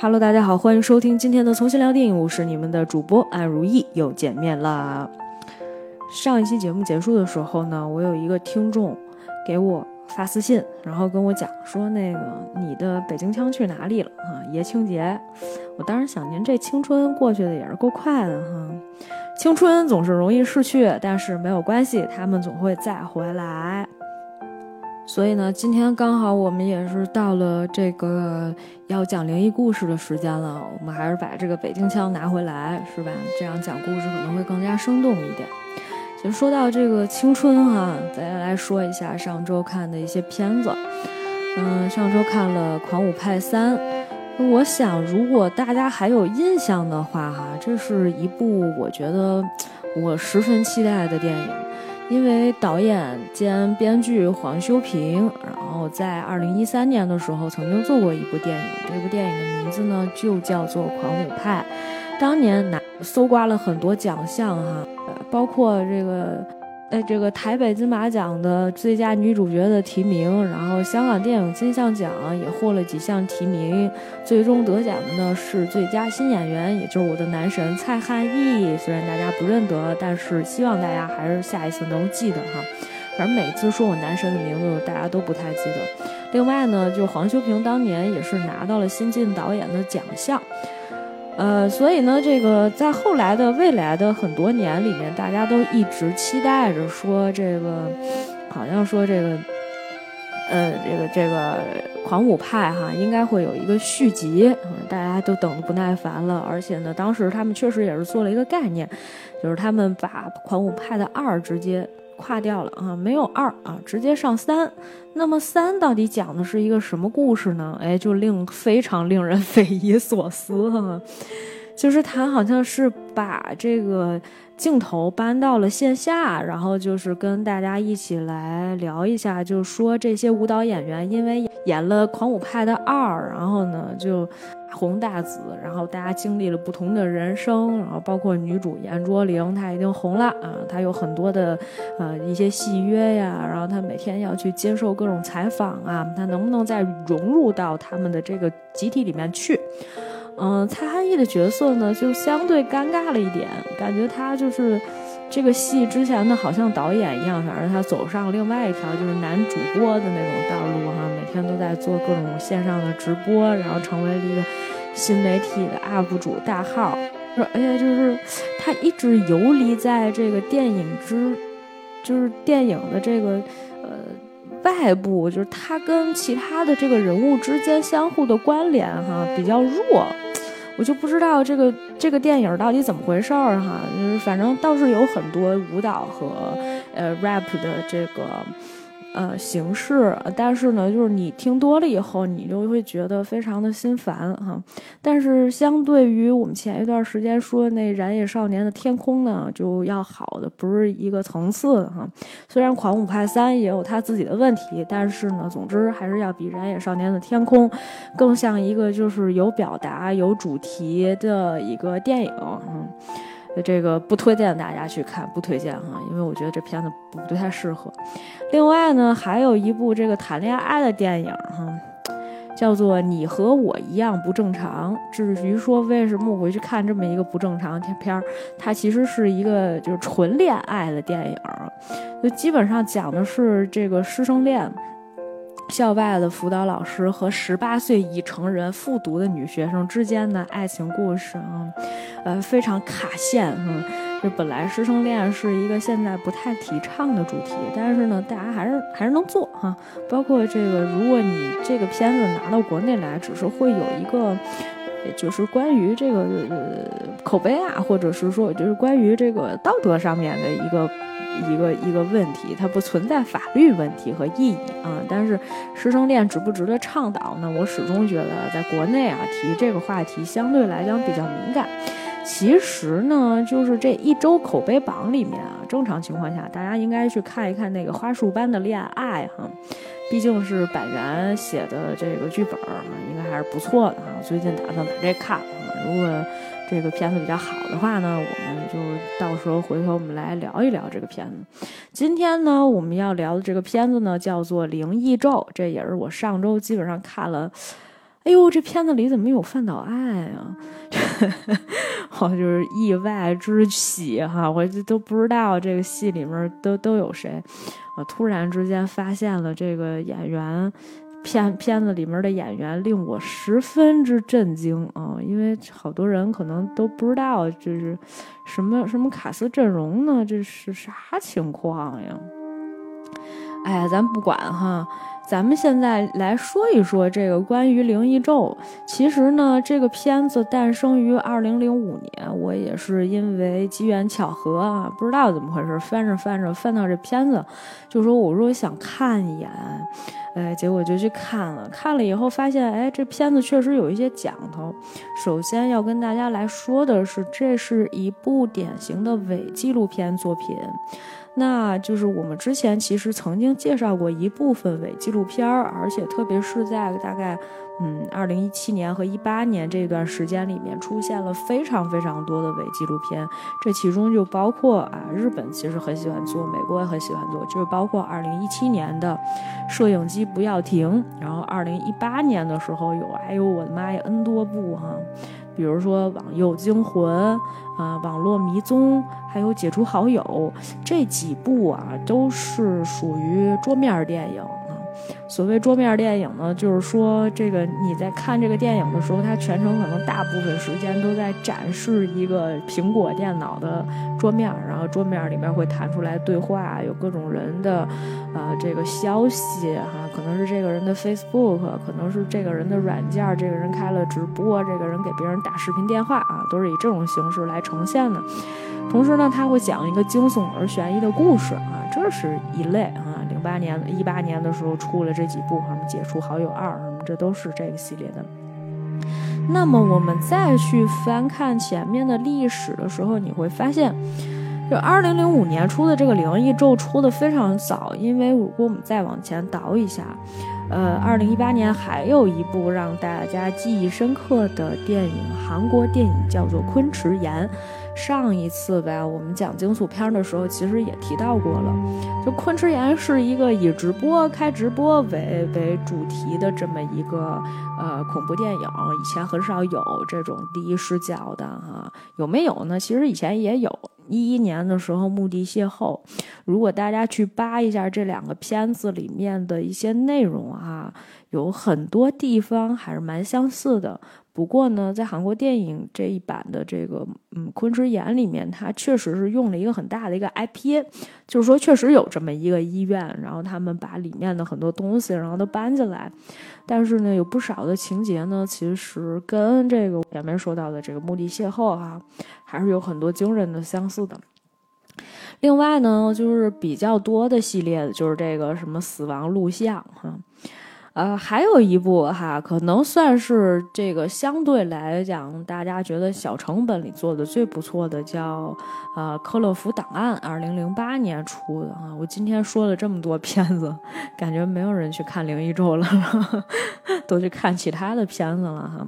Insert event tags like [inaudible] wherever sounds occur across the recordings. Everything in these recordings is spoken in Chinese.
Hello，大家好，欢迎收听今天的重新聊电影，我是你们的主播安如意，又见面啦。上一期节目结束的时候呢，我有一个听众给我发私信，然后跟我讲说，那个你的北京腔去哪里了啊？爷青节，我当时想，您这青春过去的也是够快的哈。青春总是容易逝去，但是没有关系，他们总会再回来。所以呢，今天刚好我们也是到了这个要讲灵异故事的时间了，我们还是把这个北京腔拿回来，是吧？这样讲故事可能会更加生动一点。就说到这个青春哈，咱来说一下上周看的一些片子。嗯，上周看了《狂舞派三》，我想如果大家还有印象的话哈，这是一部我觉得我十分期待的电影。因为导演兼编剧黄修平，然后在二零一三年的时候曾经做过一部电影，这部电影的名字呢就叫做《狂舞派》，当年拿搜刮了很多奖项哈，包括这个。在这个台北金马奖的最佳女主角的提名，然后香港电影金像奖也获了几项提名，最终得奖的呢是最佳新演员，也就是我的男神蔡汉义。虽然大家不认得，但是希望大家还是下一次能记得哈。反正每次说我男神的名字，大家都不太记得。另外呢，就黄修平当年也是拿到了新晋导演的奖项。呃，所以呢，这个在后来的未来的很多年里面，大家都一直期待着说这个，好像说这个，呃，这个这个狂舞派哈，应该会有一个续集，大家都等的不耐烦了。而且呢，当时他们确实也是做了一个概念，就是他们把狂舞派的二直接。跨掉了啊，没有二啊，直接上三。那么三到底讲的是一个什么故事呢？哎，就令非常令人匪夷所思哈。就是他好像是把这个镜头搬到了线下，然后就是跟大家一起来聊一下，就说这些舞蹈演员因为演了《狂舞派》的二，然后呢就大。红大紫，然后大家经历了不同的人生，然后包括女主严卓玲，她已经红了啊，她有很多的呃一些戏约呀，然后她每天要去接受各种采访啊，她能不能再融入到他们的这个集体里面去？嗯，蔡汉义的角色呢就相对尴尬了一点，感觉他就是这个戏之前呢好像导演一样，反正他走上另外一条就是男主播的那种道路哈。每天都在做各种线上的直播，然后成为了一个新媒体的 UP 主大号。说，哎呀，就是他一直游离在这个电影之，就是电影的这个呃外部，就是他跟其他的这个人物之间相互的关联哈比较弱。我就不知道这个这个电影到底怎么回事儿哈。就是反正倒是有很多舞蹈和呃 rap 的这个。呃，形式，但是呢，就是你听多了以后，你就会觉得非常的心烦哈。但是相对于我们前一段时间说那《燃野少年的天空》呢，就要好的不是一个层次哈。虽然《狂舞派三》也有他自己的问题，但是呢，总之还是要比《燃野少年的天空》更像一个就是有表达、有主题的一个电影。嗯。这个不推荐大家去看，不推荐哈，因为我觉得这片子不太适合。另外呢，还有一部这个谈恋爱的电影哈，叫做《你和我一样不正常》。至于说为什么我会去看这么一个不正常的片儿，它其实是一个就是纯恋爱的电影，就基本上讲的是这个师生恋。校外的辅导老师和十八岁已成人复读的女学生之间的爱情故事啊，呃，非常卡线。嗯，这本来师生恋是一个现在不太提倡的主题，但是呢，大家还是还是能做哈。包括这个，如果你这个片子拿到国内来，只是会有一个，就是关于这个呃口碑啊，或者是说就是关于这个道德上面的一个。一个一个问题，它不存在法律问题和意义啊。但是师生恋值不值得倡导呢？我始终觉得，在国内啊，提这个话题相对来讲比较敏感。其实呢，就是这一周口碑榜里面啊，正常情况下，大家应该去看一看那个花束般的恋爱哈，毕竟是板垣写的这个剧本啊，应该还是不错的哈。最近打算把这看，如果。这个片子比较好的话呢，我们就到时候回头我们来聊一聊这个片子。今天呢，我们要聊的这个片子呢，叫做《灵异咒》，这也是我上周基本上看了，哎呦，这片子里怎么有范岛爱啊？[laughs] 我就是意外之喜哈，我这都不知道这个戏里面都都有谁。我突然之间发现了这个演员。片片子里面的演员令我十分之震惊啊，因为好多人可能都不知道这是什么什么卡斯阵容呢，这是啥情况呀？哎呀，咱不管哈。咱们现在来说一说这个关于《灵异咒》。其实呢，这个片子诞生于二零零五年，我也是因为机缘巧合啊，不知道怎么回事，翻着翻着翻到这片子，就说我说想看一眼，哎，结果就去看了。看了以后发现，哎，这片子确实有一些讲头。首先要跟大家来说的是，这是一部典型的伪纪录片作品。那就是我们之前其实曾经介绍过一部分伪纪录片儿，而且特别是在大概嗯二零一七年和一八年这段时间里面，出现了非常非常多的伪纪录片。这其中就包括啊，日本其实很喜欢做，美国也很喜欢做，就是包括二零一七年的《摄影机不要停》，然后二零一八年的时候有，哎呦我的妈呀，N 多部哈。比如说《网友惊魂》啊，《网络迷踪》，还有《解除好友》这几部啊，都是属于桌面电影。所谓桌面电影呢，就是说这个你在看这个电影的时候，它全程可能大部分时间都在展示一个苹果电脑的桌面，然后桌面里面会弹出来对话，有各种人的呃这个消息哈，可能是这个人的 Facebook，可能是这个人的软件，这个人开了直播，这个人给别人打视频电话啊，都是以这种形式来呈现的。同时呢，他会讲一个惊悚而悬疑的故事啊，这是一类啊。零八年、一八年的时候出了这几部，什么《解除好友二》什么，这都是这个系列的。那么我们再去翻看前面的历史的时候，你会发现，就二零零五年出的这个《灵异咒》出的非常早，因为如果我们再往前倒一下，呃，二零一八年还有一部让大家记忆深刻的电影，韩国电影叫做《昆池岩》。上一次呗，我们讲惊悚片的时候，其实也提到过了。就《昆池岩》是一个以直播开直播为为主题的这么一个呃恐怖电影，以前很少有这种第一视角的哈，有没有呢？其实以前也有，一一年的时候《墓地邂逅》，如果大家去扒一下这两个片子里面的一些内容啊，有很多地方还是蛮相似的。不过呢，在韩国电影这一版的这个嗯《昆池岩》里面，它确实是用了一个很大的一个 IP，就是说确实有这么一个医院，然后他们把里面的很多东西然后都搬进来，但是呢，有不少的情节呢，其实跟这个前面说到的这个墓地邂逅哈，还是有很多惊人的相似的。另外呢，就是比较多的系列的就是这个什么死亡录像哈。呃，还有一部哈，可能算是这个相对来讲，大家觉得小成本里做的最不错的，叫呃《克洛弗档案》，二零零八年出的啊。我今天说了这么多片子，感觉没有人去看《灵异咒》了，[laughs] 都去看其他的片子了哈。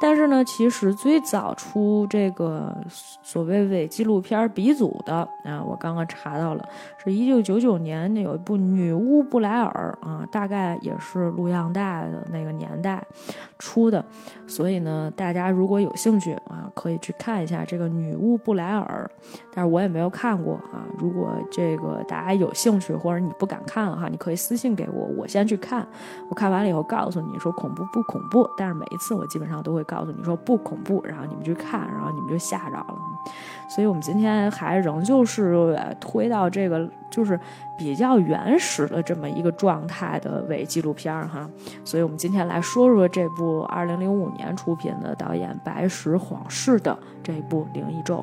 但是呢，其实最早出这个所谓伪纪录片鼻祖的啊，我刚刚查到了，是一九九九年那有一部《女巫布莱尔》啊，大概也是录像带的那个年代出的，所以呢，大家如果有兴趣啊，可以去看一下这个《女巫布莱尔》，但是我也没有看过啊。如果这个大家有兴趣或者你不敢看哈，你可以私信给我，我先去看，我看完了以后告诉你说恐怖不恐怖。但是每一次我基本上都会告。诉你说不恐怖，然后你们去看，然后你们就吓着了。所以，我们今天还仍旧是推到这个就是比较原始的这么一个状态的伪纪录片儿哈。所以我们今天来说说这部二零零五年出品的导演白石晃士的这部《灵异咒》。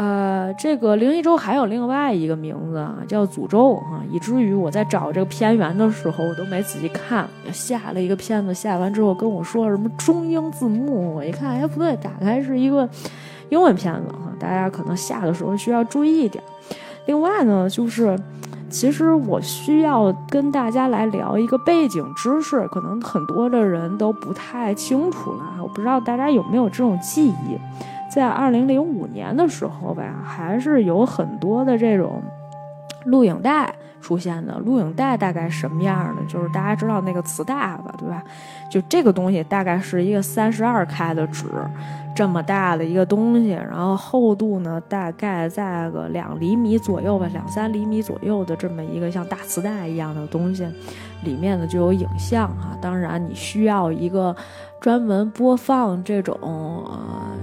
呃，这个灵异周还有另外一个名字啊，叫诅咒哈，以至于我在找这个片源的时候，我都没仔细看，下了一个片子，下完之后跟我说什么中英字幕，我一看，哎，不对，打开是一个英文片子哈，大家可能下的时候需要注意一点。另外呢，就是其实我需要跟大家来聊一个背景知识，可能很多的人都不太清楚了，我不知道大家有没有这种记忆。在二零零五年的时候吧，还是有很多的这种录影带出现的。录影带大概什么样的？就是大家知道那个磁带吧，对吧？就这个东西大概是一个三十二开的纸，这么大的一个东西，然后厚度呢大概在个两厘米左右吧，两三厘米左右的这么一个像大磁带一样的东西，里面呢就有影像哈。当然你需要一个专门播放这种呃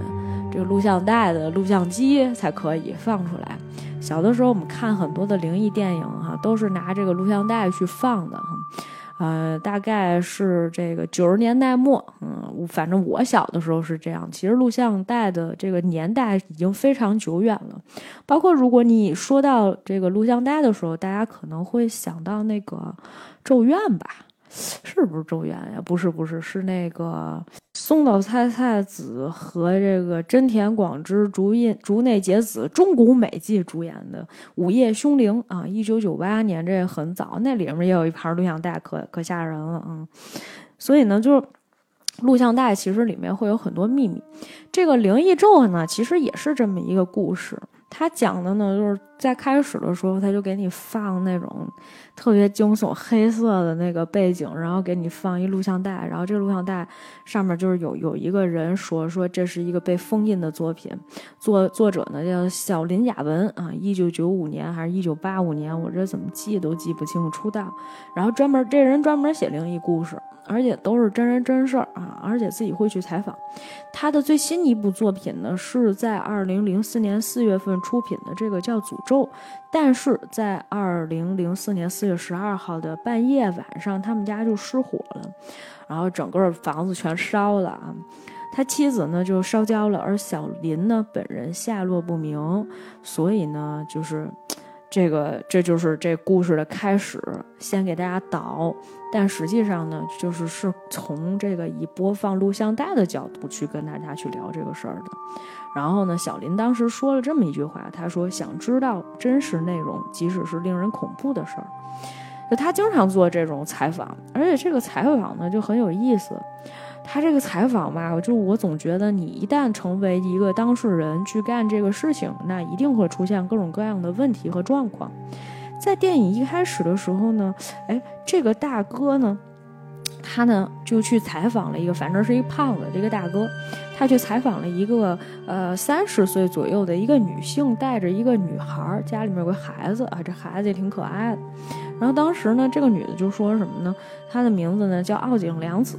这个录像带的录像机才可以放出来。小的时候我们看很多的灵异电影哈，都是拿这个录像带去放的。呃，大概是这个九十年代末，嗯，反正我小的时候是这样。其实录像带的这个年代已经非常久远了，包括如果你说到这个录像带的时候，大家可能会想到那个《咒怨》吧。是不是周元呀？不是，不是，是那个松岛菜菜子和这个真田广之、竹印竹内结子、中谷美纪主演的《午夜凶铃》啊，一九九八年，这很早，那里面也有一盘录像带，可可吓人了啊。所以呢，就是录像带其实里面会有很多秘密。这个灵异咒呢，其实也是这么一个故事。他讲的呢，就是在开始的时候，他就给你放那种特别惊悚、黑色的那个背景，然后给你放一录像带，然后这个录像带上面就是有有一个人说说这是一个被封印的作品，作作者呢叫小林雅文啊，一九九五年还是一九八五年，我这怎么记都记不清楚出道，然后专门这人专门写灵异故事。而且都是真人真事儿啊！而且自己会去采访。他的最新一部作品呢，是在二零零四年四月份出品的，这个叫《诅咒》。但是在二零零四年四月十二号的半夜晚上，他们家就失火了，然后整个房子全烧了啊！他妻子呢就烧焦了，而小林呢本人下落不明，所以呢就是。这个这就是这故事的开始，先给大家导，但实际上呢，就是是从这个以播放录像带的角度去跟大家去聊这个事儿的。然后呢，小林当时说了这么一句话，他说：“想知道真实内容，即使是令人恐怖的事儿。”就他经常做这种采访，而且这个采访呢就很有意思。他这个采访吧，就我总觉得你一旦成为一个当事人去干这个事情，那一定会出现各种各样的问题和状况。在电影一开始的时候呢，哎，这个大哥呢，他呢就去采访了一个，反正是一胖子，这个大哥，他去采访了一个呃三十岁左右的一个女性，带着一个女孩，家里面有个孩子啊，这孩子也挺可爱的。然后当时呢，这个女的就说什么呢？她的名字呢叫奥井良子。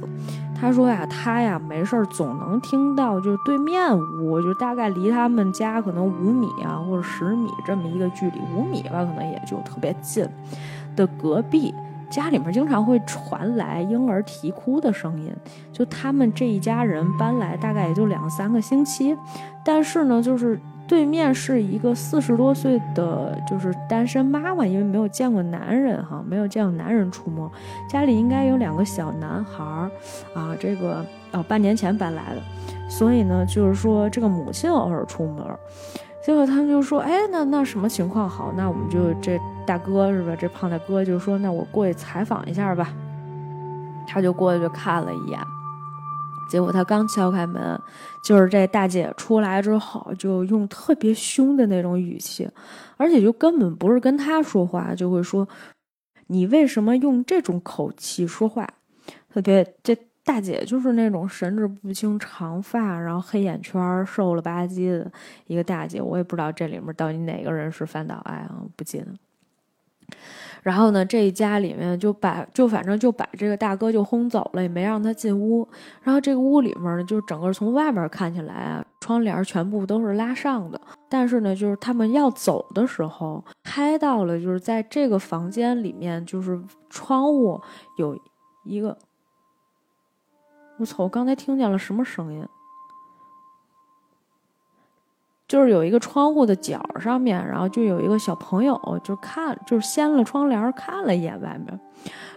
她说呀，她呀没事儿，总能听到，就是对面屋，就大概离他们家可能五米啊，或者十米这么一个距离，五米吧，可能也就特别近的隔壁家里面，经常会传来婴儿啼哭的声音。就他们这一家人搬来大概也就两三个星期，但是呢，就是。对面是一个四十多岁的，就是单身妈妈，因为没有见过男人哈，没有见过男人出没，家里应该有两个小男孩儿啊，这个哦半年前搬来的，所以呢，就是说这个母亲偶尔出门，结果他们就说，哎，那那什么情况好？那我们就这大哥是吧？这胖大哥就说，那我过去采访一下吧，他就过去看了一眼。结果他刚敲开门，就是这大姐出来之后，就用特别凶的那种语气，而且就根本不是跟他说话，就会说：“你为什么用这种口气说话？”特别这大姐就是那种神志不清、长发，然后黑眼圈、瘦了吧唧的一个大姐，我也不知道这里面到底哪个人是范岛爱啊，不记得。然后呢，这一家里面就把就反正就把这个大哥就轰走了，也没让他进屋。然后这个屋里面呢，就是整个从外面看起来啊，窗帘全部都是拉上的。但是呢，就是他们要走的时候，拍到了就是在这个房间里面，就是窗户有一个，我操！我刚才听见了什么声音？就是有一个窗户的角上面，然后就有一个小朋友，就看，就是掀了窗帘看了一眼外面，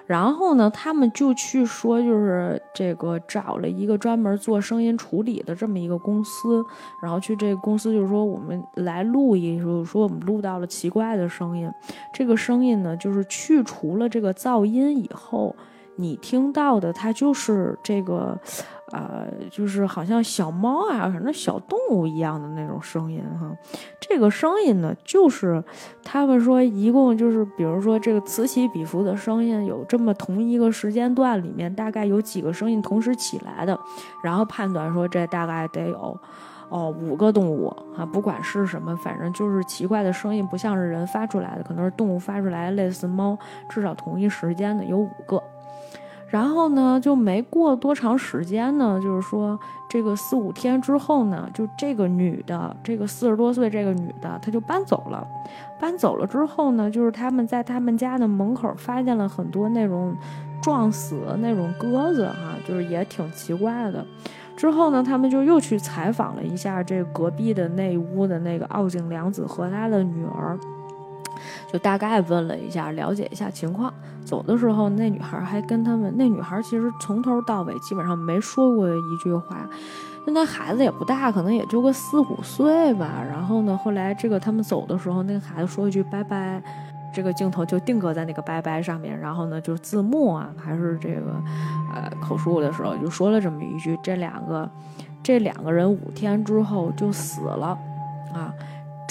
然后呢，他们就去说，就是这个找了一个专门做声音处理的这么一个公司，然后去这个公司就是说我们来录一，就是说我们录到了奇怪的声音，这个声音呢，就是去除了这个噪音以后，你听到的它就是这个。呃，就是好像小猫啊，反正小动物一样的那种声音哈。这个声音呢，就是他们说一共就是，比如说这个此起彼伏的声音，有这么同一个时间段里面，大概有几个声音同时起来的，然后判断说这大概得有哦五个动物啊，不管是什么，反正就是奇怪的声音，不像是人发出来的，可能是动物发出来，类似猫，至少同一时间的有五个。然后呢，就没过多长时间呢，就是说这个四五天之后呢，就这个女的，这个四十多岁这个女的，她就搬走了。搬走了之后呢，就是他们在他们家的门口发现了很多那种撞死的那种鸽子，哈，就是也挺奇怪的。之后呢，他们就又去采访了一下这隔壁的那屋的那个奥井良子和他的女儿。就大概问了一下，了解一下情况。走的时候，那女孩还跟他们，那女孩其实从头到尾基本上没说过一句话。那孩子也不大，可能也就个四五岁吧。然后呢，后来这个他们走的时候，那个孩子说一句拜拜，这个镜头就定格在那个拜拜上面。然后呢，就字幕啊，还是这个呃口述的时候，就说了这么一句：这两个，这两个人五天之后就死了，啊。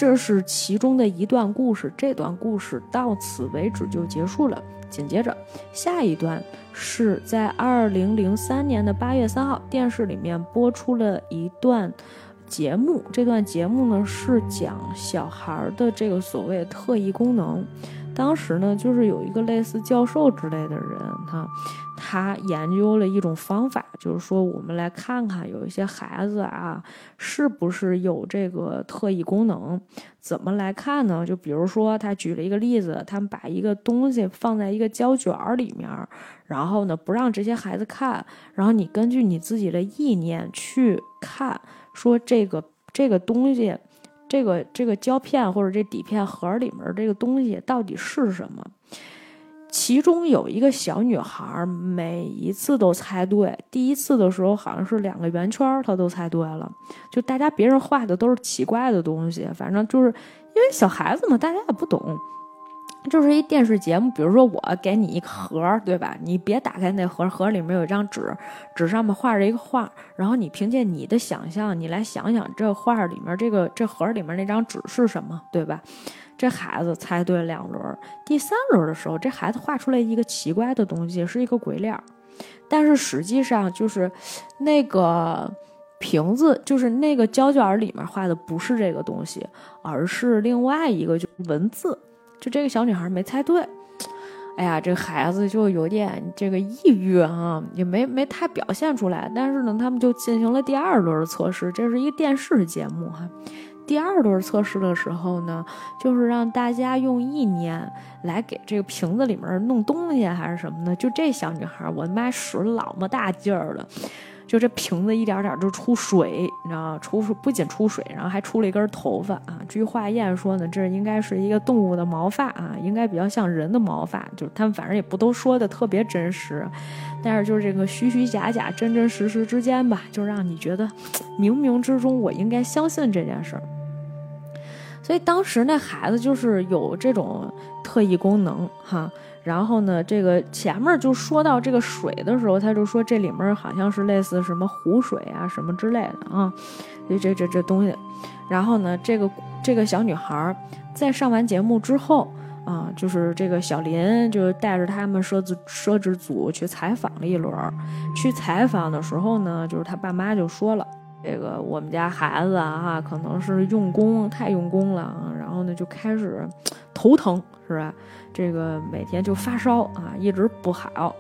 这是其中的一段故事，这段故事到此为止就结束了。紧接着，下一段是在二零零三年的八月三号，电视里面播出了一段节目。这段节目呢是讲小孩的这个所谓特异功能。当时呢，就是有一个类似教授之类的人，哈。他研究了一种方法，就是说，我们来看看有一些孩子啊，是不是有这个特异功能？怎么来看呢？就比如说，他举了一个例子，他们把一个东西放在一个胶卷里面，然后呢，不让这些孩子看，然后你根据你自己的意念去看，说这个这个东西，这个这个胶片或者这底片盒里面这个东西到底是什么？其中有一个小女孩，每一次都猜对。第一次的时候好像是两个圆圈，她都猜对了。就大家别人画的都是奇怪的东西，反正就是因为小孩子嘛，大家也不懂。就是一电视节目，比如说我给你一盒，对吧？你别打开那盒，盒里面有一张纸，纸上面画着一个画，然后你凭借你的想象，你来想想这画里面这个这盒里面那张纸是什么，对吧？这孩子猜对两轮，第三轮的时候，这孩子画出来一个奇怪的东西，是一个鬼脸。但是实际上就是那个瓶子，就是那个胶卷里面画的不是这个东西，而是另外一个，就是文字。就这个小女孩没猜对，哎呀，这孩子就有点这个抑郁啊，也没没太表现出来。但是呢，他们就进行了第二轮测试，这是一个电视节目哈。第二轮测试的时候呢，就是让大家用意念来给这个瓶子里面弄东西，还是什么呢？就这小女孩，我妈使老么大劲儿了，就这瓶子一点点就出水，你知道吗？出不仅出水，然后还出了一根头发啊。据化验说呢，这应该是一个动物的毛发啊，应该比较像人的毛发。就是他们反正也不都说的特别真实，但是就是这个虚虚假假、真真实实之间吧，就让你觉得冥冥之中我应该相信这件事儿。所以当时那孩子就是有这种特异功能哈，然后呢，这个前面就说到这个水的时候，他就说这里面好像是类似什么湖水啊什么之类的啊，这这这这东西，然后呢，这个这个小女孩在上完节目之后啊，就是这个小林就带着他们摄制摄制组去采访了一轮，去采访的时候呢，就是他爸妈就说了。这个我们家孩子啊，可能是用功太用功了啊，然后呢就开始头疼，是吧？这个每天就发烧啊，一直不好，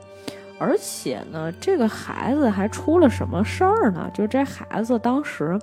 而且呢，这个孩子还出了什么事儿呢？就这孩子当时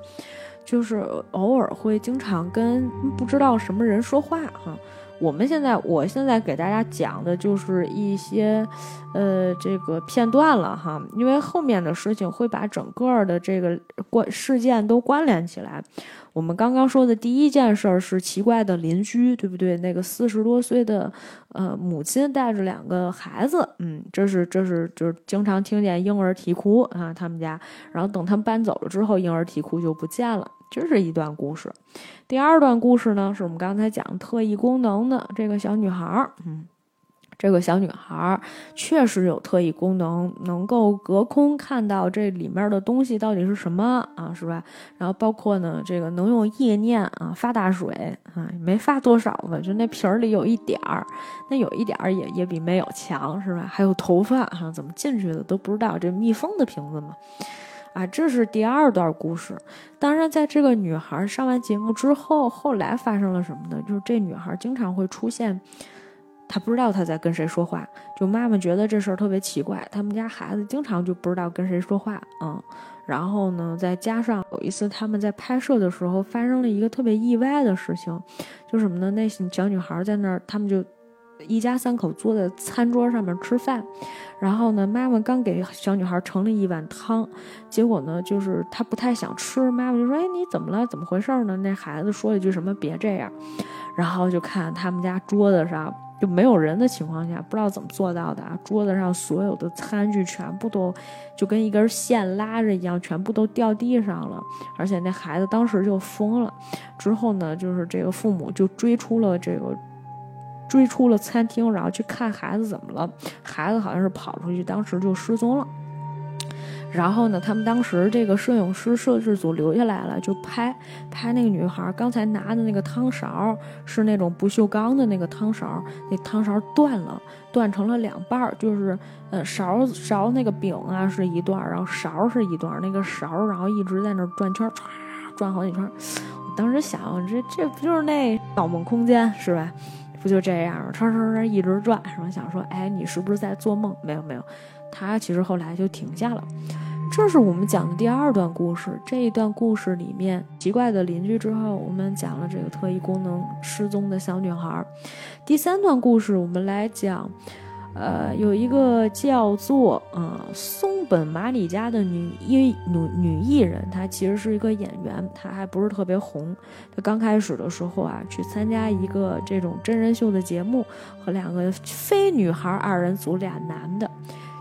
就是偶尔会经常跟不知道什么人说话哈。我们现在，我现在给大家讲的就是一些，呃，这个片段了哈，因为后面的事情会把整个的这个关事件都关联起来。我们刚刚说的第一件事是奇怪的邻居，对不对？那个四十多岁的呃母亲带着两个孩子，嗯，这是这是就是经常听见婴儿啼哭啊，他们家。然后等他们搬走了之后，婴儿啼哭就不见了。这是一段故事，第二段故事呢，是我们刚才讲特异功能的这个小女孩儿。嗯，这个小女孩儿确实有特异功能，能够隔空看到这里面的东西到底是什么啊，是吧？然后包括呢，这个能用意念啊发大水啊，没发多少吧，就那瓶儿里有一点儿，那有一点儿也也比没有强，是吧？还有头发哈，怎么进去的都不知道，这密封的瓶子嘛。啊，这是第二段故事。当然，在这个女孩上完节目之后，后来发生了什么呢？就是这女孩经常会出现，她不知道她在跟谁说话。就妈妈觉得这事儿特别奇怪，他们家孩子经常就不知道跟谁说话。嗯，然后呢，再加上有一次他们在拍摄的时候发生了一个特别意外的事情，就什么呢？那小女孩在那儿，他们就。一家三口坐在餐桌上面吃饭，然后呢，妈妈刚给小女孩盛了一碗汤，结果呢，就是她不太想吃，妈妈就说：“哎，你怎么了？怎么回事呢？”那孩子说了一句什么：“别这样。”然后就看他们家桌子上就没有人的情况下，不知道怎么做到的啊，桌子上所有的餐具全部都就跟一根线拉着一样，全部都掉地上了，而且那孩子当时就疯了。之后呢，就是这个父母就追出了这个。追出了餐厅，然后去看孩子怎么了。孩子好像是跑出去，当时就失踪了。然后呢，他们当时这个摄影师摄制组留下来了，就拍拍那个女孩刚才拿的那个汤勺是那种不锈钢的那个汤勺，那汤勺断了，断成了两半儿，就是呃勺勺那个柄啊是一段，然后勺是一段，那个勺然后一直在那转圈，唰转好几圈。我当时想，这这不就是那《盗梦空间》是吧？不就这样，唰唰唰一直转，然后？想说，哎，你是不是在做梦？没有，没有。他其实后来就停下了。这是我们讲的第二段故事。这一段故事里面，奇怪的邻居之后，我们讲了这个特异功能失踪的小女孩。第三段故事，我们来讲。呃，有一个叫做呃松本麻里家的女艺女女艺人，她其实是一个演员，她还不是特别红。她刚开始的时候啊，去参加一个这种真人秀的节目，和两个非女孩二人组俩男的，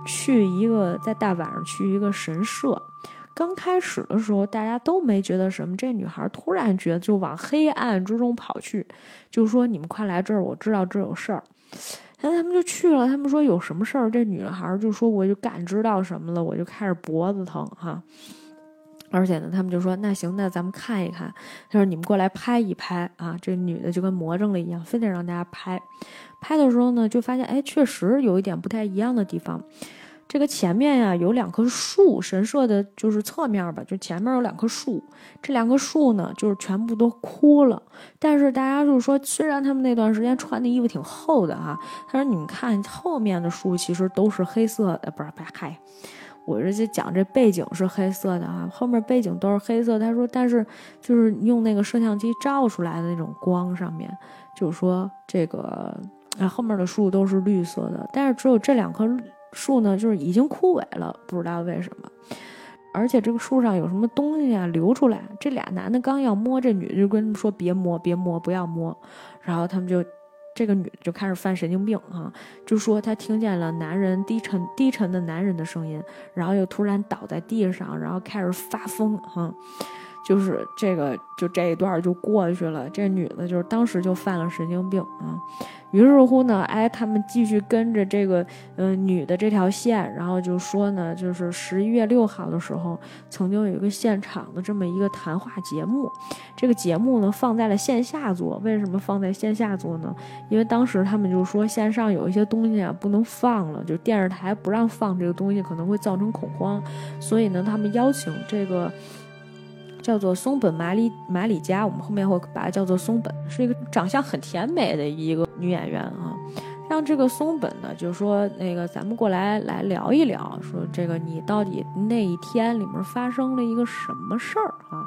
去一个在大晚上去一个神社。刚开始的时候，大家都没觉得什么，这女孩突然觉得就往黑暗之中跑去，就说：“你们快来这儿，我知道这有事儿。”然后他们就去了，他们说有什么事儿？这女孩就说我就感知到什么了，我就开始脖子疼哈。而且呢，他们就说那行，那咱们看一看。他说你们过来拍一拍啊。这女的就跟魔怔了一样，非得让大家拍。拍的时候呢，就发现哎，确实有一点不太一样的地方。这个前面呀有两棵树，神社的就是侧面吧，就前面有两棵树。这两棵树呢，就是全部都枯了。但是大家就是说，虽然他们那段时间穿的衣服挺厚的哈，他说你们看后面的树其实都是黑色的，不是不是嗨，我这就讲这背景是黑色的啊，后面背景都是黑色。他说，但是就是用那个摄像机照出来的那种光上面，就是说这个啊后面的树都是绿色的，但是只有这两棵。树呢，就是已经枯萎了，不知道为什么。而且这个树上有什么东西啊流出来？这俩男的刚要摸，这女的就跟他们说别摸，别摸，不要摸。然后他们就，这个女的就开始犯神经病啊，就说她听见了男人低沉低沉的男人的声音，然后又突然倒在地上，然后开始发疯哈。就是这个，就这一段就过去了。这女的就是当时就犯了神经病啊。于是乎呢，哎，他们继续跟着这个，嗯，女的这条线，然后就说呢，就是十一月六号的时候，曾经有一个现场的这么一个谈话节目，这个节目呢放在了线下做。为什么放在线下做呢？因为当时他们就说线上有一些东西啊不能放了，就电视台不让放这个东西，可能会造成恐慌，所以呢，他们邀请这个。叫做松本麻里麻里佳，我们后面会把它叫做松本，是一个长相很甜美的一个女演员啊。让这个松本呢，就说那个咱们过来来聊一聊，说这个你到底那一天里面发生了一个什么事儿啊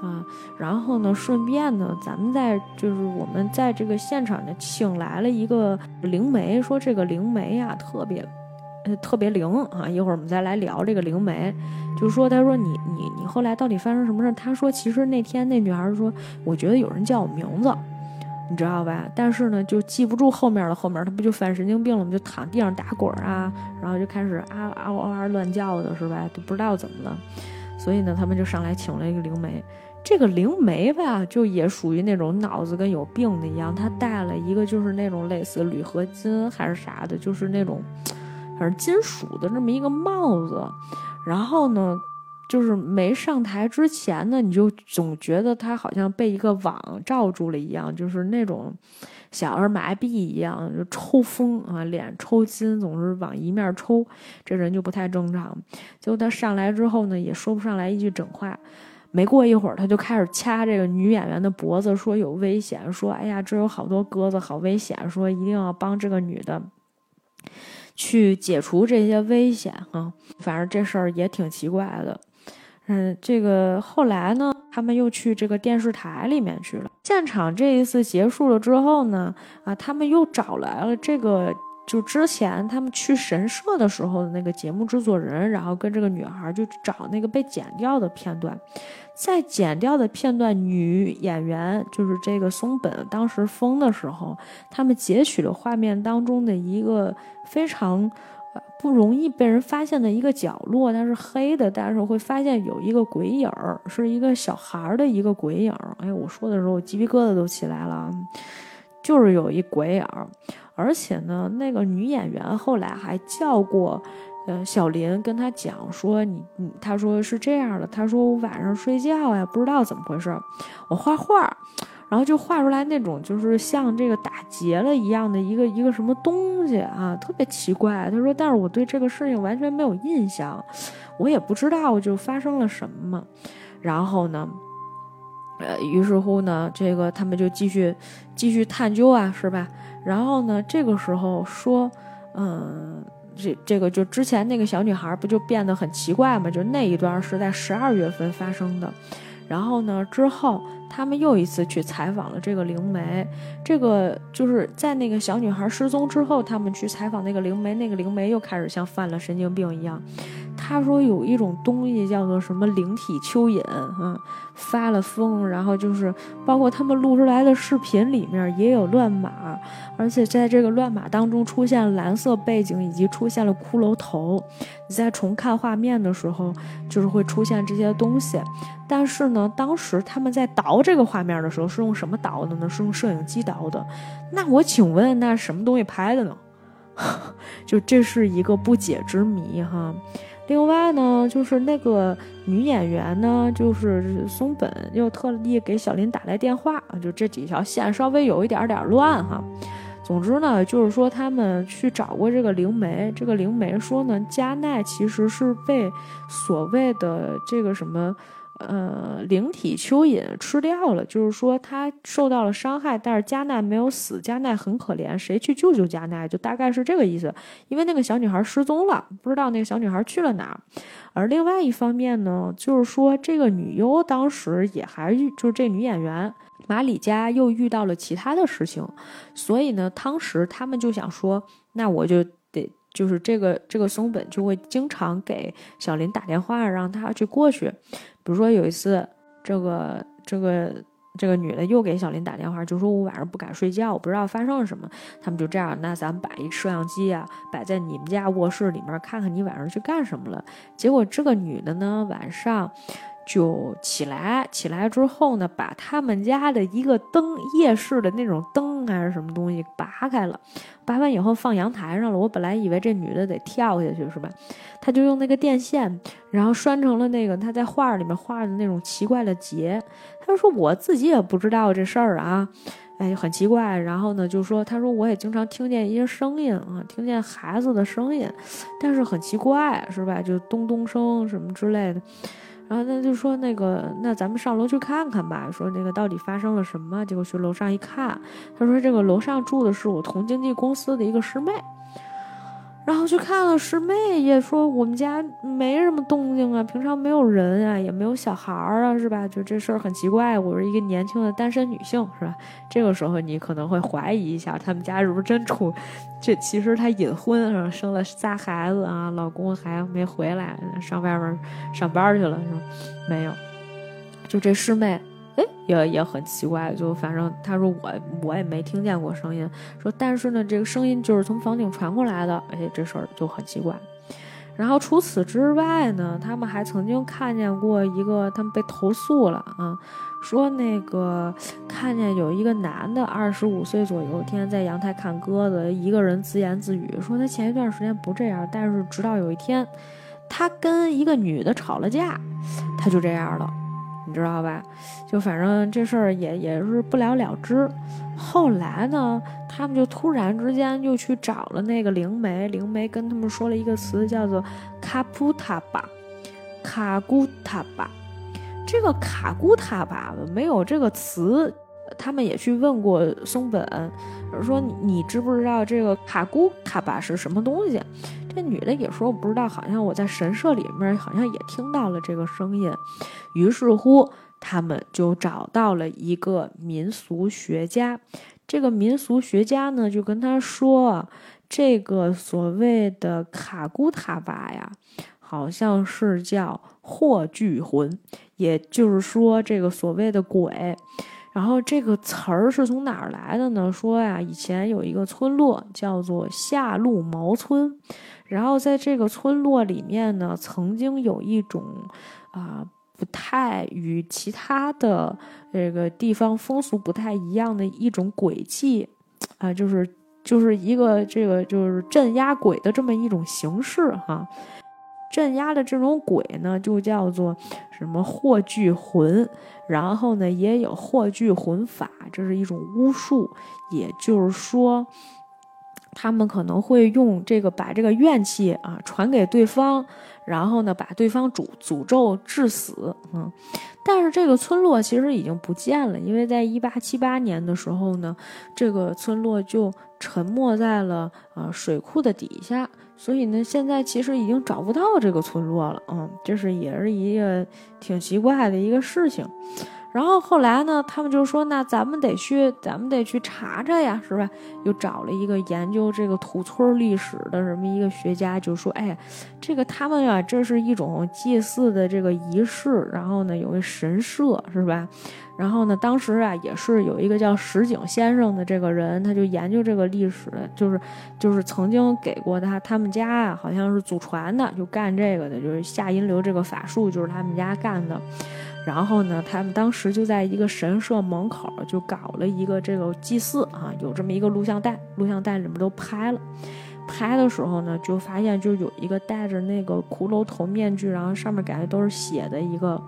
啊？然后呢，顺便呢，咱们在就是我们在这个现场呢，请来了一个灵媒，说这个灵媒呀特别。特别灵啊！一会儿我们再来聊这个灵媒，就说他说你你你后来到底发生什么事？他说其实那天那女孩说，我觉得有人叫我名字，你知道吧？但是呢就记不住后面的，后面他不就犯神经病了吗？就躺地上打滚啊，然后就开始啊啊啊乱叫的是吧？都不知道怎么了，所以呢他们就上来请了一个灵媒。这个灵媒吧，就也属于那种脑子跟有病的一样，他带了一个就是那种类似铝合金还是啥的，就是那种反正金属的这么一个帽子。然后呢，就是没上台之前呢，你就总觉得他好像被一个网罩住了一样，就是那种小儿麻痹一样，就抽风啊，脸抽筋，总是往一面抽，这人就不太正常。结果他上来之后呢，也说不上来一句整话。没过一会儿，他就开始掐这个女演员的脖子，说有危险，说哎呀，这有好多鸽子，好危险，说一定要帮这个女的去解除这些危险啊。反正这事儿也挺奇怪的。嗯，这个后来呢，他们又去这个电视台里面去了。现场这一次结束了之后呢，啊，他们又找来了这个。就之前他们去神社的时候的那个节目制作人，然后跟这个女孩就找那个被剪掉的片段，在剪掉的片段，女演员就是这个松本当时疯的时候，他们截取了画面当中的一个非常不容易被人发现的一个角落，它是黑的，但是会发现有一个鬼影儿，是一个小孩儿的一个鬼影儿。哎，我说的时候我鸡皮疙瘩都起来了，就是有一鬼影儿。而且呢，那个女演员后来还叫过，呃，小林跟她讲说，你你，她说是这样的，她说我晚上睡觉呀，不知道怎么回事，我画画，然后就画出来那种就是像这个打结了一样的一个一个什么东西啊，特别奇怪。她说，但是我对这个事情完全没有印象，我也不知道就发生了什么。然后呢，呃，于是乎呢，这个他们就继续继续探究啊，是吧？然后呢？这个时候说，嗯，这这个就之前那个小女孩不就变得很奇怪嘛？就那一段是在十二月份发生的。然后呢，之后他们又一次去采访了这个灵媒。这个就是在那个小女孩失踪之后，他们去采访那个灵媒，那个灵媒又开始像犯了神经病一样。他说有一种东西叫做什么灵体蚯蚓，啊，发了疯，然后就是包括他们录出来的视频里面也有乱码，而且在这个乱码当中出现蓝色背景以及出现了骷髅头。你在重看画面的时候，就是会出现这些东西。但是呢，当时他们在导这个画面的时候是用什么导的呢？是用摄影机导的。那我请问，那什么东西拍的呢？[laughs] 就这是一个不解之谜哈。另外呢，就是那个女演员呢，就是松本又特地给小林打来电话，就这几条线稍微有一点点乱哈。总之呢，就是说他们去找过这个灵媒，这个灵媒说呢，加奈其实是被所谓的这个什么。呃，灵体蚯蚓吃掉了，就是说他受到了伤害，但是加奈没有死，加奈很可怜，谁去救救加奈？就大概是这个意思。因为那个小女孩失踪了，不知道那个小女孩去了哪儿。而另外一方面呢，就是说这个女优当时也还就是这女演员马里加又遇到了其他的事情，所以呢，当时他们就想说，那我就得就是这个这个松本就会经常给小林打电话，让他去过去。比如说有一次，这个这个这个女的又给小林打电话，就说我晚上不敢睡觉，我不知道发生了什么。他们就这样，那咱们把一摄像机啊摆在你们家卧室里面，看看你晚上去干什么了。结果这个女的呢，晚上。就起来，起来之后呢，把他们家的一个灯，夜视的那种灯还是什么东西拔开了，拔完以后放阳台上了。我本来以为这女的得跳下去是吧？她就用那个电线，然后拴成了那个她在画里面画的那种奇怪的结。她说我自己也不知道这事儿啊，哎，很奇怪。然后呢，就说她说我也经常听见一些声音啊，听见孩子的声音，但是很奇怪是吧？就咚咚声什么之类的。然后他就说那个，那咱们上楼去看看吧。说那个到底发生了什么？结果去楼上一看，他说这个楼上住的是我同经纪公司的一个师妹。然后去看了师妹，也说我们家没什么动静啊，平常没有人啊，也没有小孩儿啊，是吧？就这事儿很奇怪。我是一个年轻的单身女性，是吧？这个时候你可能会怀疑一下，他们家是不是真出？这其实她隐婚，啊？生了仨孩子啊，老公还没回来，上外面上班去了，是吧？没有，就这师妹。[laughs] 哎，也也很奇怪，就反正他说我我也没听见过声音，说但是呢，这个声音就是从房顶传过来的，哎，这事儿就很奇怪。然后除此之外呢，他们还曾经看见过一个，他们被投诉了啊，说那个看见有一个男的，二十五岁左右，天天在阳台看鸽子，一个人自言自语，说他前一段时间不这样，但是直到有一天，他跟一个女的吵了架，他就这样了。你知道吧？就反正这事儿也也是不了了之。后来呢，他们就突然之间就去找了那个灵媒，灵媒跟他们说了一个词，叫做卡普塔巴，卡古塔巴。这个卡古塔巴没有这个词，他们也去问过松本，说你知不知道这个卡古塔巴是什么东西？那女的也说不知道，好像我在神社里面好像也听到了这个声音。于是乎，他们就找到了一个民俗学家。这个民俗学家呢，就跟他说：“这个所谓的卡古塔巴呀，好像是叫霍聚魂，也就是说，这个所谓的鬼。”然后这个词儿是从哪儿来的呢？说呀，以前有一个村落叫做下路毛村。然后在这个村落里面呢，曾经有一种啊不太与其他的这个地方风俗不太一样的一种诡计啊，就是就是一个这个就是镇压鬼的这么一种形式哈。镇压的这种鬼呢，就叫做什么霍聚魂，然后呢也有霍聚魂法，这是一种巫术，也就是说。他们可能会用这个把这个怨气啊传给对方，然后呢把对方诅诅咒致死。嗯，但是这个村落其实已经不见了，因为在一八七八年的时候呢，这个村落就沉没在了啊水库的底下，所以呢现在其实已经找不到这个村落了。嗯，这是也是一个挺奇怪的一个事情。然后后来呢，他们就说：“那咱们得去，咱们得去查查呀，是吧？”又找了一个研究这个土村历史的什么一个学家，就说：“哎，这个他们啊，这是一种祭祀的这个仪式，然后呢，有个神社，是吧？然后呢，当时啊，也是有一个叫石井先生的这个人，他就研究这个历史，就是就是曾经给过他他们家啊，好像是祖传的，就干这个的，就是下阴流这个法术，就是他们家干的。”然后呢，他们当时就在一个神社门口就搞了一个这个祭祀啊，有这么一个录像带，录像带里面都拍了。拍的时候呢，就发现就有一个戴着那个骷髅头面具，然后上面感觉都是血的一个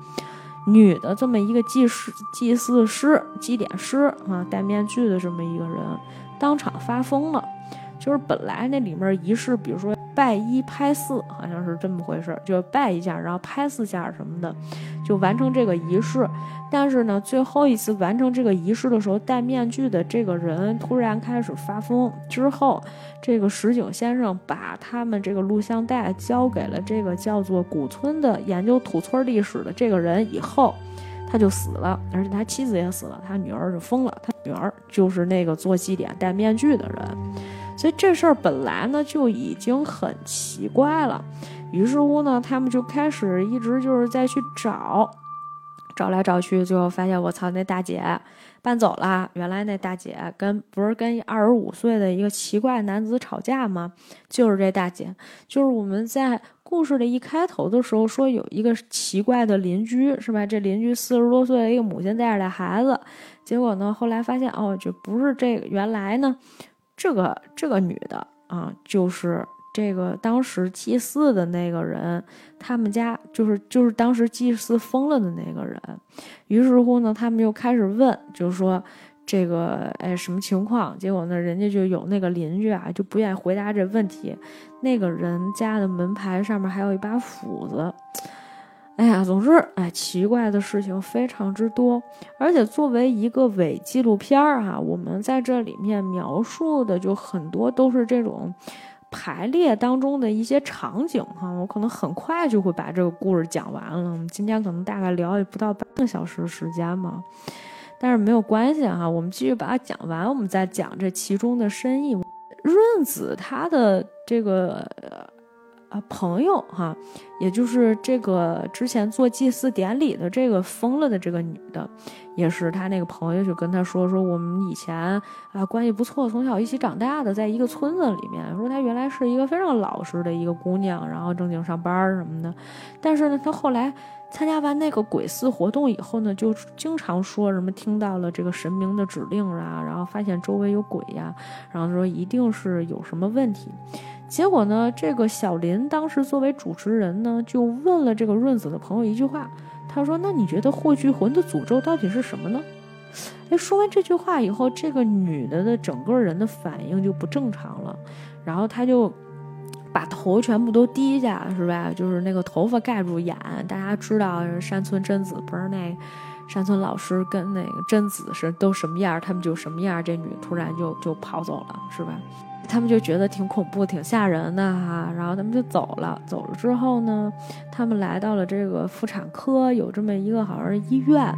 女的这么一个祭祀祭祀师、祭典师啊，戴面具的这么一个人，当场发疯了。就是本来那里面仪式，比如说拜一拍四，好像是这么回事，就拜一下，然后拍四下什么的，就完成这个仪式。但是呢，最后一次完成这个仪式的时候，戴面具的这个人突然开始发疯。之后，这个石井先生把他们这个录像带交给了这个叫做古村的研究土村历史的这个人以后，他就死了，而且他妻子也死了，他女儿就疯了。他女儿就是那个做祭典戴面具的人。所以这事儿本来呢就已经很奇怪了，于是乎呢，他们就开始一直就是在去找，找来找去，最后发现我操，那大姐搬走了。原来那大姐跟不是跟二十五岁的一个奇怪男子吵架吗？就是这大姐，就是我们在故事的一开头的时候说有一个奇怪的邻居，是吧？这邻居四十多岁的一个母亲带着俩孩子，结果呢，后来发现哦，就不是这个，原来呢。这个这个女的啊，就是这个当时祭祀的那个人，他们家就是就是当时祭祀疯了的那个人。于是乎呢，他们就开始问，就是说这个哎什么情况？结果呢，人家就有那个邻居啊，就不愿意回答这问题。那个人家的门牌上面还有一把斧子。哎呀，总之，哎，奇怪的事情非常之多，而且作为一个伪纪录片儿哈，我们在这里面描述的就很多都是这种排列当中的一些场景哈，我可能很快就会把这个故事讲完了。我们今天可能大概聊也不到半个小时时间嘛，但是没有关系哈，我们继续把它讲完，我们再讲这其中的深意。润子他的这个。啊朋友哈，也就是这个之前做祭祀典礼的这个疯了的这个女的，也是他那个朋友就跟他说说我们以前啊关系不错，从小一起长大的，在一个村子里面，说她原来是一个非常老实的一个姑娘，然后正经上班什么的，但是呢，她后来。参加完那个鬼寺活动以后呢，就经常说什么听到了这个神明的指令啊，然后发现周围有鬼呀，然后说一定是有什么问题。结果呢，这个小林当时作为主持人呢，就问了这个润子的朋友一句话，他说：“那你觉得霍去魂的诅咒到底是什么呢？”哎，说完这句话以后，这个女的的整个人的反应就不正常了，然后她就。把头全部都低下，是吧？就是那个头发盖住眼。大家知道山村贞子不是那山村老师跟那个贞子是都什么样，他们就什么样。这女突然就就跑走了，是吧？他们就觉得挺恐怖、挺吓人的哈。然后他们就走了。走了之后呢，他们来到了这个妇产科，有这么一个好像是医院。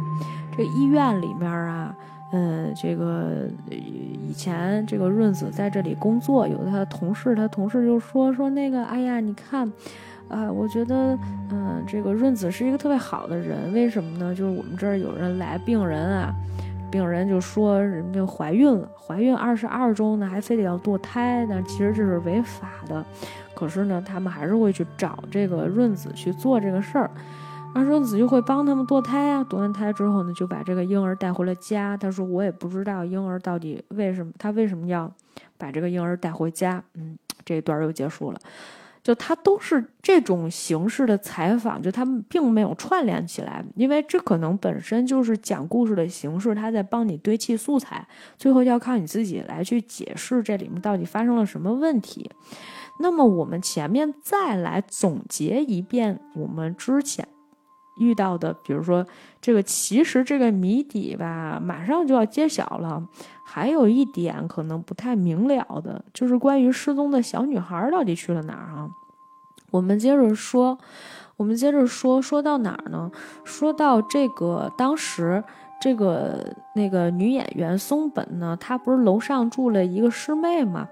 这医院里面啊。嗯，这个以前这个润子在这里工作，有他的同事，他同事就说说那个，哎呀，你看，啊，我觉得，嗯，这个润子是一个特别好的人，为什么呢？就是我们这儿有人来，病人啊，病人就说人家怀孕了，怀孕二十二周呢，还非得要堕胎，那其实这是违法的，可是呢，他们还是会去找这个润子去做这个事儿。阿顺子就会帮他们堕胎啊，堕完胎之后呢，就把这个婴儿带回了家。他说：“我也不知道婴儿到底为什么，他为什么要把这个婴儿带回家。”嗯，这一段又结束了。就它都是这种形式的采访，就他们并没有串联起来，因为这可能本身就是讲故事的形式，他在帮你堆砌素材，最后要靠你自己来去解释这里面到底发生了什么问题。那么我们前面再来总结一遍我们之前。遇到的，比如说这个，其实这个谜底吧，马上就要揭晓了。还有一点可能不太明了的，就是关于失踪的小女孩到底去了哪儿啊？我们接着说，我们接着说，说到哪儿呢？说到这个，当时这个那个女演员松本呢，她不是楼上住了一个师妹吗？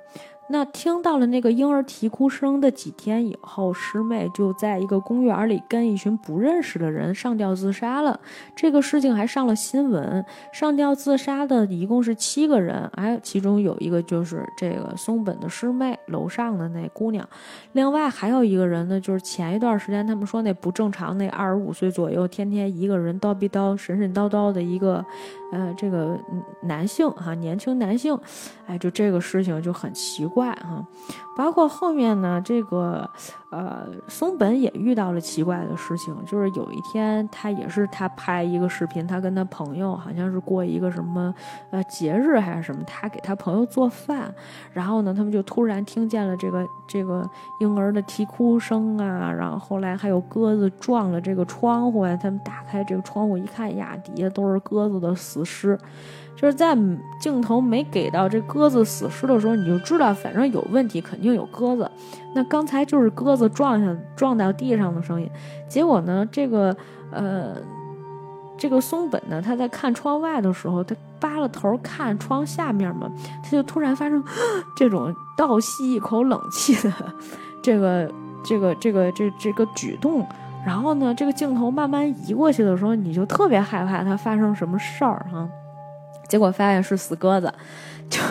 那听到了那个婴儿啼哭声的几天以后，师妹就在一个公园里跟一群不认识的人上吊自杀了。这个事情还上了新闻。上吊自杀的一共是七个人，哎，其中有一个就是这个松本的师妹，楼上的那姑娘。另外还有一个人呢，就是前一段时间他们说那不正常，那二十五岁左右，天天一个人叨逼叨、神神叨叨的一个，呃，这个男性哈，年轻男性，哎，就这个事情就很奇怪。怪哈，包括后面呢，这个呃，松本也遇到了奇怪的事情，就是有一天他也是他拍一个视频，他跟他朋友好像是过一个什么呃节日还是什么，他给他朋友做饭，然后呢，他们就突然听见了这个这个婴儿的啼哭声啊，然后后来还有鸽子撞了这个窗户呀，他们打开这个窗户一看呀，底下都是鸽子的死尸。就是在镜头没给到这鸽子死尸的时候，你就知道反正有问题，肯定有鸽子。那刚才就是鸽子撞下撞到地上的声音。结果呢，这个呃，这个松本呢，他在看窗外的时候，他扒了头看窗下面嘛，他就突然发生这种倒吸一口冷气的这个这个这个这这个举动。然后呢，这个镜头慢慢移过去的时候，你就特别害怕他发生什么事儿哈。结果发现是死鸽子，就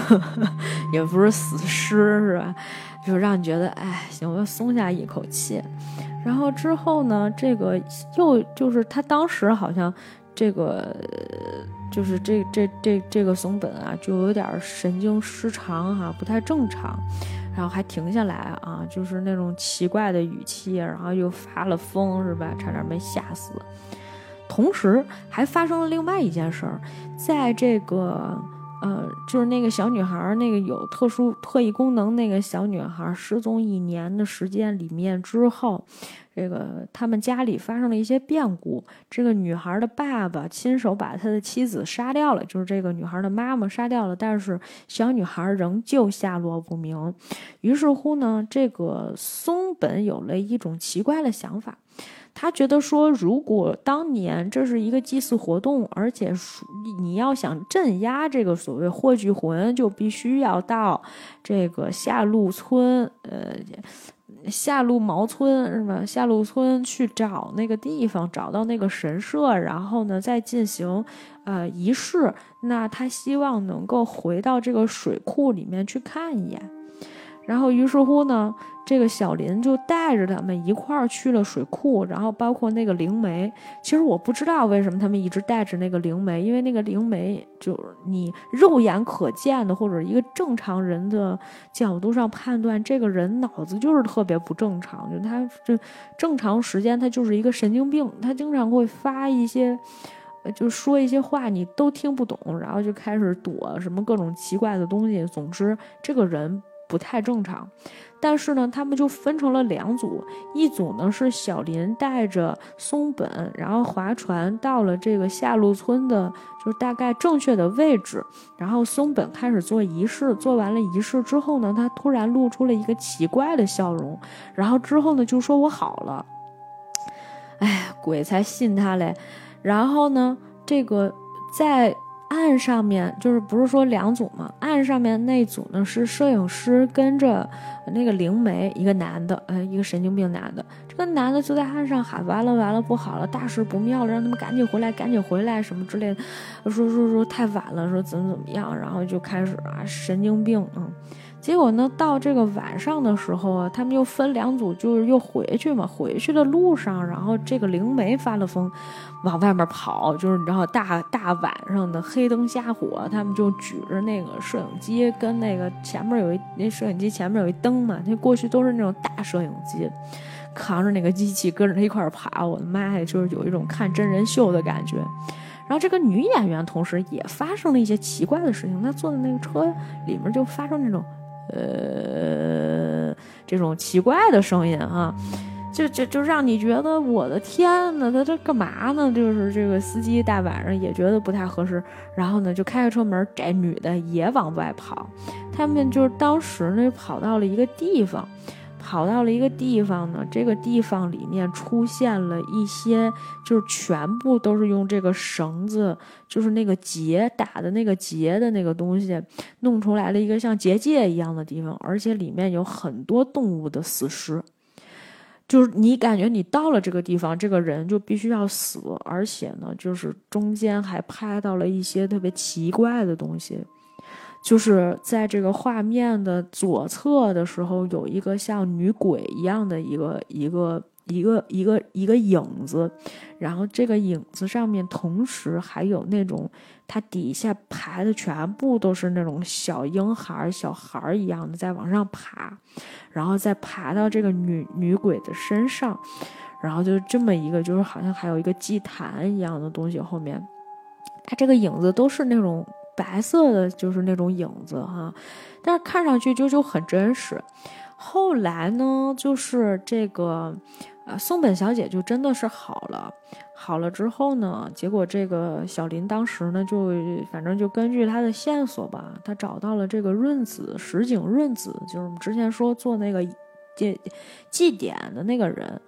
[laughs] 也不是死尸，是吧？就让你觉得，哎，行，我松下一口气。然后之后呢，这个又就是他当时好像这个就是这这这这个松本啊，就有点神经失常哈，不太正常。然后还停下来啊，就是那种奇怪的语气，然后又发了疯，是吧？差点没吓死。同时还发生了另外一件事儿，在这个呃，就是那个小女孩儿，那个有特殊特异功能那个小女孩儿失踪一年的时间里面之后，这个他们家里发生了一些变故。这个女孩儿的爸爸亲手把他的妻子杀掉了，就是这个女孩儿的妈妈杀掉了，但是小女孩仍旧下落不明。于是乎呢，这个松本有了一种奇怪的想法。他觉得说，如果当年这是一个祭祀活动，而且你要想镇压这个所谓霍去魂，就必须要到这个下路村，呃，下路毛村是吧？下路村去找那个地方，找到那个神社，然后呢再进行呃仪式。那他希望能够回到这个水库里面去看一眼。然后于是乎呢。这个小林就带着他们一块儿去了水库，然后包括那个灵媒。其实我不知道为什么他们一直带着那个灵媒，因为那个灵媒就是你肉眼可见的，或者一个正常人的角度上判断，这个人脑子就是特别不正常，就他这正常时间他就是一个神经病，他经常会发一些，就说一些话你都听不懂，然后就开始躲什么各种奇怪的东西。总之，这个人不太正常。但是呢，他们就分成了两组，一组呢是小林带着松本，然后划船到了这个下路村的，就是大概正确的位置，然后松本开始做仪式，做完了仪式之后呢，他突然露出了一个奇怪的笑容，然后之后呢就说我好了，哎，鬼才信他嘞，然后呢，这个在。岸上面就是不是说两组吗？岸上面那组呢是摄影师跟着那个灵媒，一个男的，呃，一个神经病男的。这个男的就在岸上喊：“完了完了，不好了，大事不妙了，让他们赶紧回来，赶紧回来，什么之类的。”说说说太晚了，说怎么怎么样，然后就开始啊，神经病，嗯。结果呢，到这个晚上的时候啊，他们又分两组，就是又回去嘛。回去的路上，然后这个灵媒发了疯，往外面跑，就是你知道，大大晚上的黑灯瞎火，他们就举着那个摄影机，跟那个前面有一那摄影机前面有一灯嘛，那过去都是那种大摄影机，扛着那个机器跟着他一块儿爬，我的妈呀，就是有一种看真人秀的感觉。然后这个女演员同时也发生了一些奇怪的事情，她坐在那个车里面就发生那种。呃，这种奇怪的声音啊，就就就让你觉得我的天呐，他这干嘛呢？就是这个司机大晚上也觉得不太合适，然后呢就开开车门，这女的也往外跑。他们就是当时呢跑到了一个地方。跑到了一个地方呢，这个地方里面出现了一些，就是全部都是用这个绳子，就是那个结打的那个结的那个东西，弄出来了一个像结界一样的地方，而且里面有很多动物的死尸，就是你感觉你到了这个地方，这个人就必须要死，而且呢，就是中间还拍到了一些特别奇怪的东西。就是在这个画面的左侧的时候，有一个像女鬼一样的一个一个一个一个一个影子，然后这个影子上面同时还有那种它底下排的全部都是那种小婴孩、小孩一样的在往上爬，然后再爬到这个女女鬼的身上，然后就这么一个，就是好像还有一个祭坛一样的东西后面，它这个影子都是那种。白色的就是那种影子哈，但是看上去就就很真实。后来呢，就是这个，呃，松本小姐就真的是好了。好了之后呢，结果这个小林当时呢，就反正就根据他的线索吧，他找到了这个润子石井润子，就是我们之前说做那个祭祭典的那个人。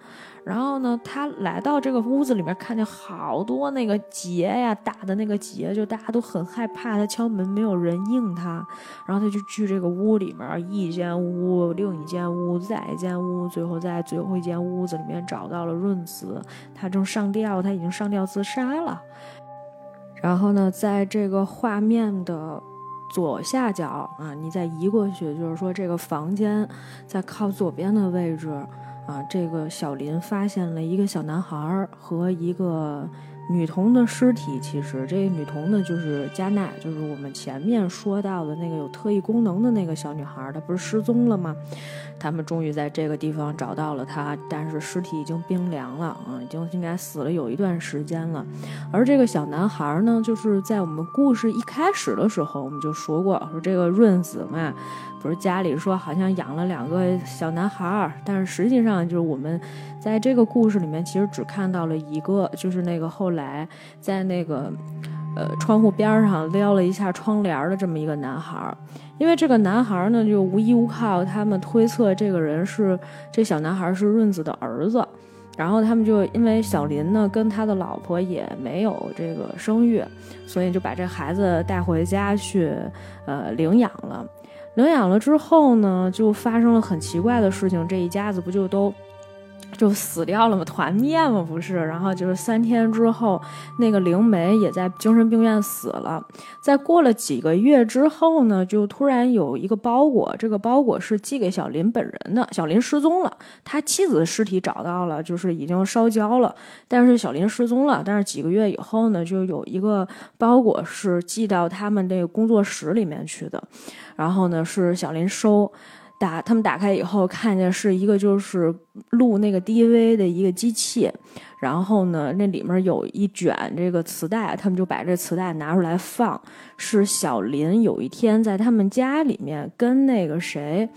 然后呢，他来到这个屋子里面，看见好多那个结呀，打的那个结，就大家都很害怕。他敲门，没有人应他。然后他就去这个屋里面，一间屋，另一间屋，再一间屋，最后在最后一间屋子里面找到了润子。他正上吊，他已经上吊自杀了。然后呢，在这个画面的左下角啊，你再移过去，就是说这个房间在靠左边的位置。啊，这个小林发现了一个小男孩和一个女童的尸体。其实这个女童呢，就是加奈，就是我们前面说到的那个有特异功能的那个小女孩。她不是失踪了吗？他们终于在这个地方找到了她，但是尸体已经冰凉了啊，已经应该死了有一段时间了。而这个小男孩呢，就是在我们故事一开始的时候，我们就说过，说这个润子嘛。不是家里说好像养了两个小男孩儿，但是实际上就是我们在这个故事里面其实只看到了一个，就是那个后来在那个呃窗户边上撩了一下窗帘的这么一个男孩儿。因为这个男孩儿呢就无依无靠，他们推测这个人是这小男孩是润子的儿子，然后他们就因为小林呢跟他的老婆也没有这个生育，所以就把这孩子带回家去呃领养了。领养了之后呢，就发生了很奇怪的事情，这一家子不就都。就死掉了嘛，团灭嘛，不是？然后就是三天之后，那个灵媒也在精神病院死了。在过了几个月之后呢，就突然有一个包裹，这个包裹是寄给小林本人的。小林失踪了，他妻子的尸体找到了，就是已经烧焦了，但是小林失踪了。但是几个月以后呢，就有一个包裹是寄到他们那个工作室里面去的，然后呢是小林收。打他们打开以后，看见是一个就是录那个 DV 的一个机器，然后呢，那里面有一卷这个磁带，他们就把这磁带拿出来放。是小林有一天在他们家里面跟那个谁。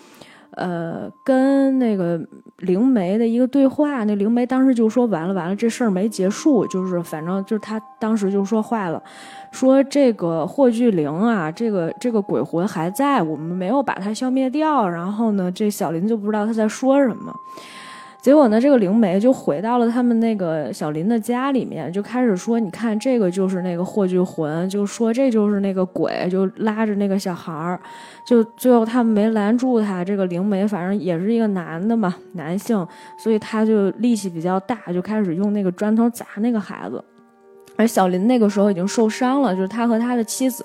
呃，跟那个灵媒的一个对话，那灵媒当时就说完了完了，这事儿没结束，就是反正就是他当时就说坏了，说这个霍巨灵啊，这个这个鬼魂还在，我们没有把它消灭掉。然后呢，这小林就不知道他在说什么。结果呢，这个灵媒就回到了他们那个小林的家里面，就开始说：“你看，这个就是那个霍去魂，就说这就是那个鬼，就拉着那个小孩儿。就最后他们没拦住他，这个灵媒反正也是一个男的嘛，男性，所以他就力气比较大，就开始用那个砖头砸那个孩子。而小林那个时候已经受伤了，就是他和他的妻子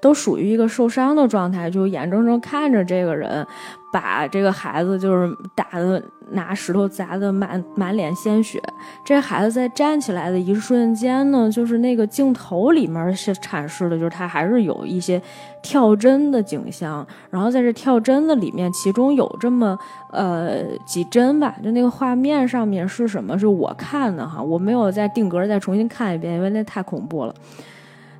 都属于一个受伤的状态，就眼睁睁看着这个人。”把这个孩子就是打的拿石头砸的满满脸鲜血，这孩子在站起来的一瞬间呢，就是那个镜头里面是阐释的，就是他还是有一些跳帧的景象，然后在这跳帧的里面，其中有这么呃几帧吧，就那个画面上面是什么？是我看的哈，我没有再定格再重新看一遍，因为那太恐怖了，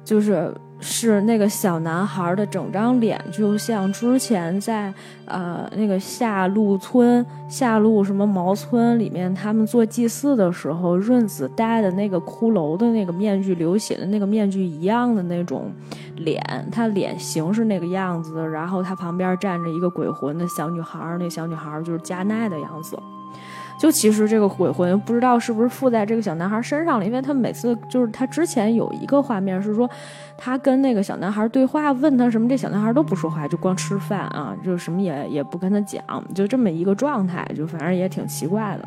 就是。是那个小男孩的整张脸，就像之前在呃那个下路村、下路什么毛村里面，他们做祭祀的时候，润子戴的那个骷髅的那个面具、流血的那个面具一样的那种脸，他脸型是那个样子。然后他旁边站着一个鬼魂的小女孩，那小女孩就是加奈的样子。就其实这个鬼魂不知道是不是附在这个小男孩身上了，因为他每次就是他之前有一个画面是说，他跟那个小男孩对话，问他什么，这小男孩都不说话，就光吃饭啊，就什么也也不跟他讲，就这么一个状态，就反正也挺奇怪的。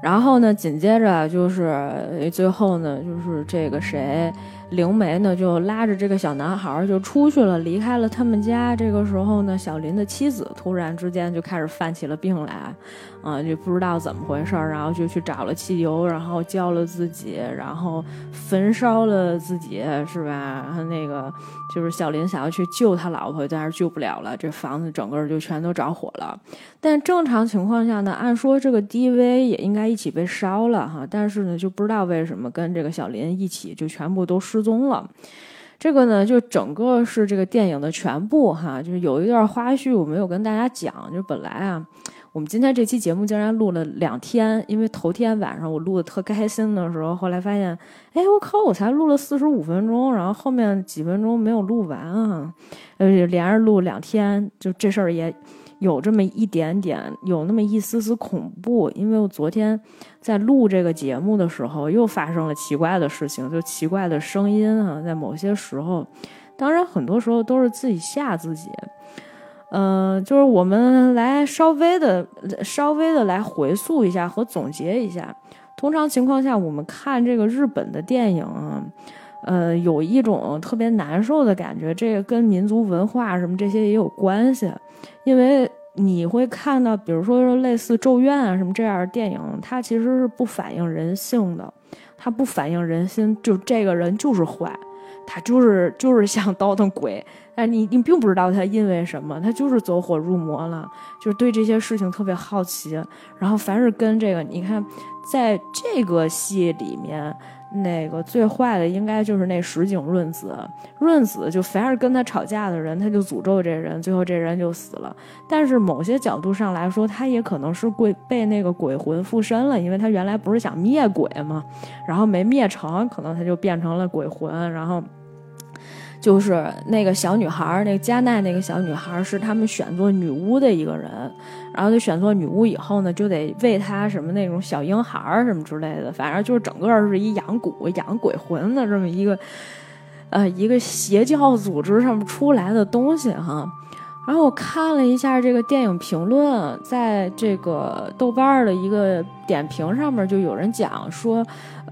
然后呢，紧接着就是最后呢，就是这个谁。灵媒呢，就拉着这个小男孩就出去了，离开了他们家。这个时候呢，小林的妻子突然之间就开始犯起了病来。啊，就不知道怎么回事儿，然后就去找了汽油，然后浇了自己，然后焚烧了自己，是吧？然后那个就是小林想要去救他老婆，但是救不了了，这房子整个就全都着火了。但正常情况下呢，按说这个 DV 也应该一起被烧了哈，但是呢，就不知道为什么跟这个小林一起就全部都失踪了。这个呢，就整个是这个电影的全部哈，就是有一段花絮我没有跟大家讲，就本来啊。我们今天这期节目竟然录了两天，因为头天晚上我录的特开心的时候，后来发现，哎，我靠，我才录了四十五分钟，然后后面几分钟没有录完啊，呃，连着录两天，就这事儿也有这么一点点，有那么一丝丝恐怖，因为我昨天在录这个节目的时候，又发生了奇怪的事情，就奇怪的声音啊，在某些时候，当然很多时候都是自己吓自己。嗯，就是我们来稍微的、稍微的来回溯一下和总结一下。通常情况下，我们看这个日本的电影，呃，有一种特别难受的感觉。这个跟民族文化什么这些也有关系，因为你会看到，比如说类似《咒怨》啊什么这样的电影，它其实是不反映人性的，它不反映人心，就这个人就是坏。他就是就是想倒腾鬼，哎，你你并不知道他因为什么，他就是走火入魔了，就是对这些事情特别好奇。然后凡是跟这个，你看，在这个戏里面，那个最坏的应该就是那石井润子。润子就凡是跟他吵架的人，他就诅咒这人，最后这人就死了。但是某些角度上来说，他也可能是鬼被那个鬼魂附身了，因为他原来不是想灭鬼嘛，然后没灭成，可能他就变成了鬼魂，然后。就是那个小女孩，那个加奈那个小女孩是他们选做女巫的一个人，然后就选做女巫以后呢，就得喂她什么那种小婴孩儿什么之类的，反正就是整个是一养蛊、养鬼魂的这么一个，呃一个邪教组织上面出来的东西哈。然后我看了一下这个电影评论，在这个豆瓣的一个点评上面，就有人讲说，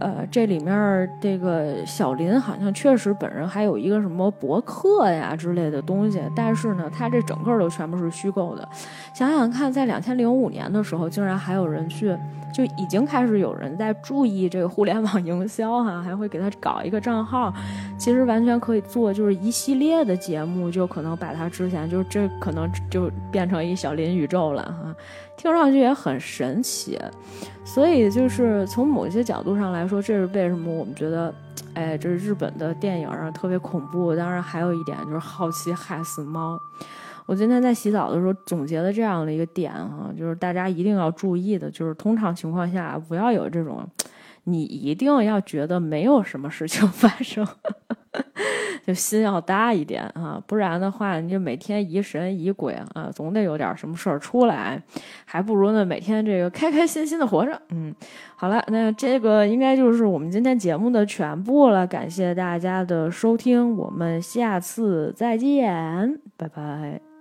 呃，这里面这个小林好像确实本人还有一个什么博客呀之类的东西，但是呢，他这整个都全部是虚构的。想想看，在两千零五年的时候，竟然还有人去。就已经开始有人在注意这个互联网营销哈，还会给他搞一个账号，其实完全可以做就是一系列的节目，就可能把他之前就这可能就变成一小林宇宙了哈，听上去也很神奇，所以就是从某些角度上来说，这是为什么我们觉得，哎，这是日本的电影啊特别恐怖，当然还有一点就是好奇害死猫。我今天在洗澡的时候总结了这样的一个点哈，就是大家一定要注意的，就是通常情况下不要有这种，你一定要觉得没有什么事情 [laughs] 发生，[laughs] 就心要大一点啊，不然的话你就每天疑神疑鬼啊，总得有点什么事儿出来，还不如呢每天这个开开心心的活着。嗯，好了，那这个应该就是我们今天节目的全部了，感谢大家的收听，我们下次再见，拜拜。